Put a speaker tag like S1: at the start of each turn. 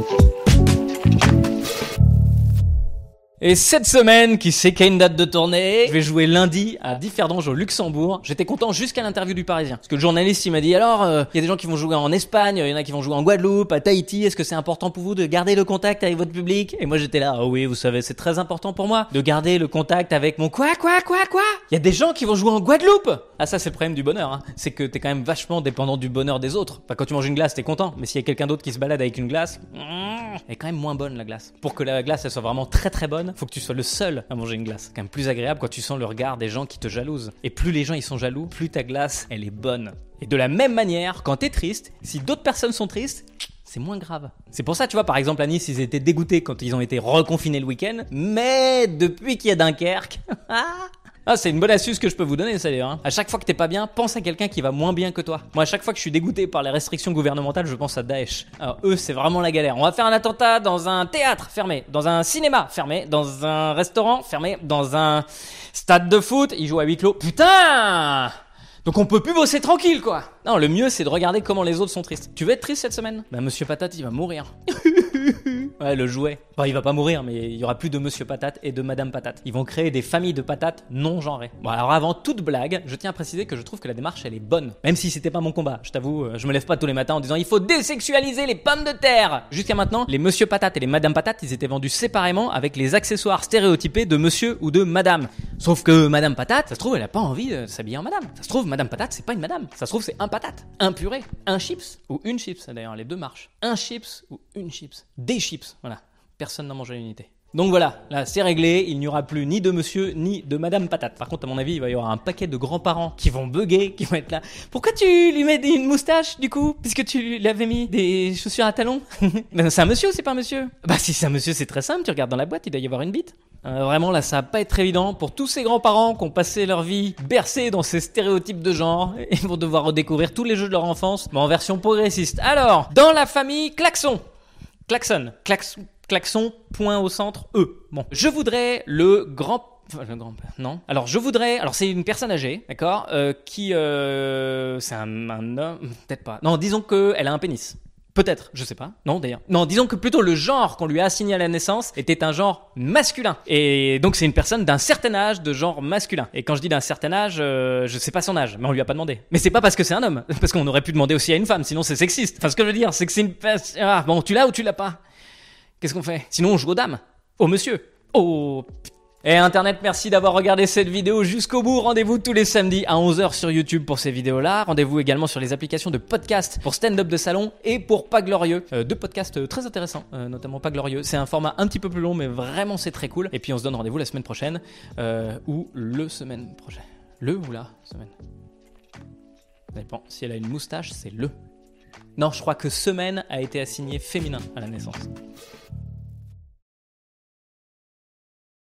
S1: Thank you.
S2: Et cette semaine, qui sait qu'il y a une date de tournée, je vais jouer lundi à Differdange au Luxembourg. J'étais content jusqu'à l'interview du Parisien. Parce que le journaliste, il m'a dit, alors, euh, il y a des gens qui vont jouer en Espagne, il y en a qui vont jouer en Guadeloupe, à Tahiti, est-ce que c'est important pour vous de garder le contact avec votre public? Et moi, j'étais là, ah oui, vous savez, c'est très important pour moi de garder le contact avec mon quoi, quoi, quoi, quoi? Il y a des gens qui vont jouer en Guadeloupe Ah ça, c'est le problème du bonheur, hein. c'est que t'es quand même vachement dépendant du bonheur des autres. Enfin, quand tu manges une glace, t'es content, mais s'il y a quelqu'un d'autre qui se balade avec une glace, mm, elle est quand même moins bonne la glace. Pour que la glace, elle soit vraiment très très bonne, faut que tu sois le seul à manger une glace. C'est quand même plus agréable quand tu sens le regard des gens qui te jalousent. Et plus les gens ils sont jaloux, plus ta glace, elle est bonne. Et de la même manière, quand t'es triste, si d'autres personnes sont tristes, c'est moins grave. C'est pour ça, tu vois, par exemple, à Nice, ils étaient dégoûtés quand ils ont été reconfinés le week-end. Mais depuis qu'il y a Dunkerque, Ah, c'est une bonne astuce que je peux vous donner, ça d'ailleurs. hein. À chaque fois que t'es pas bien, pense à quelqu'un qui va moins bien que toi. Moi, à chaque fois que je suis dégoûté par les restrictions gouvernementales, je pense à Daesh. Alors, eux, c'est vraiment la galère. On va faire un attentat dans un théâtre fermé, dans un cinéma fermé, dans un restaurant fermé, dans un stade de foot. Ils jouent à huis clos. Putain donc on peut plus bosser tranquille quoi. Non, le mieux c'est de regarder comment les autres sont tristes. Tu veux être triste cette semaine? Bah Monsieur Patate il va mourir. ouais, le jouet. Bon, il va pas mourir, mais il y aura plus de Monsieur Patate et de Madame Patate. Ils vont créer des familles de patates non genrées. Bon, alors avant toute blague, je tiens à préciser que je trouve que la démarche elle est bonne. Même si c'était pas mon combat, je t'avoue, euh, je me lève pas tous les matins en disant il faut désexualiser les pommes de terre. Jusqu'à maintenant, les Monsieur Patate et les Madame Patate, ils étaient vendus séparément avec les accessoires stéréotypés de Monsieur ou de Madame. Sauf que Madame Patate, ça se trouve, elle a pas envie de s'habiller en Madame. Ça se trouve, Madame Patate, c'est pas une Madame. Ça se trouve, c'est un patate, un purée, un chips ou une chips. D'ailleurs, les deux marchent. Un chips ou une chips. Des chips, voilà. Personne n'en mange à l'unité. Donc voilà, là c'est réglé, il n'y aura plus ni de monsieur ni de madame patate. Par contre, à mon avis, il va y avoir un paquet de grands-parents qui vont bugger, qui vont être là. Pourquoi tu lui mets une moustache du coup Puisque tu lui avais mis des chaussures à talons? Ben, C'est un monsieur ou c'est pas un monsieur Bah si c'est un monsieur, c'est très simple, tu regardes dans la boîte, il doit y avoir une bite. Euh, vraiment là, ça va pas être évident pour tous ces grands-parents qui ont passé leur vie bercés dans ces stéréotypes de genre et vont devoir redécouvrir tous les jeux de leur enfance, mais en version progressiste. Alors, dans la famille Klaxon, Klaxon, klaxon, klaxon, point au centre, E. Bon, je voudrais le grand Enfin, le grand non. Alors je voudrais, alors c'est une personne âgée, d'accord, euh, qui, euh, c'est un, un homme, peut-être pas. Non, disons que elle a un pénis. Peut-être, je sais pas. Non, d'ailleurs. Non, disons que plutôt le genre qu'on lui a assigné à la naissance était un genre masculin. Et donc c'est une personne d'un certain âge de genre masculin. Et quand je dis d'un certain âge, euh, je sais pas son âge, mais on lui a pas demandé. Mais c'est pas parce que c'est un homme, parce qu'on aurait pu demander aussi à une femme, sinon c'est sexiste. Enfin, ce que je veux dire, c'est que c'est une. Ah, bon, tu l'as ou tu l'as pas? Qu'est-ce qu'on fait? Sinon on joue aux dames. Au monsieur. Oh. Et Internet, merci d'avoir regardé cette vidéo jusqu'au bout. Rendez-vous tous les samedis à 11h sur YouTube pour ces vidéos-là. Rendez-vous également sur les applications de podcast pour stand-up de salon et pour Pas Glorieux. Euh, deux podcasts euh, très intéressants, euh, notamment Pas Glorieux. C'est un format un petit peu plus long, mais vraiment c'est très cool. Et puis on se donne rendez-vous la semaine prochaine ou le semaine prochaine. Le ou la semaine Ça dépend. Si elle a une moustache, c'est le. Non, je crois que semaine a été assigné féminin à la naissance.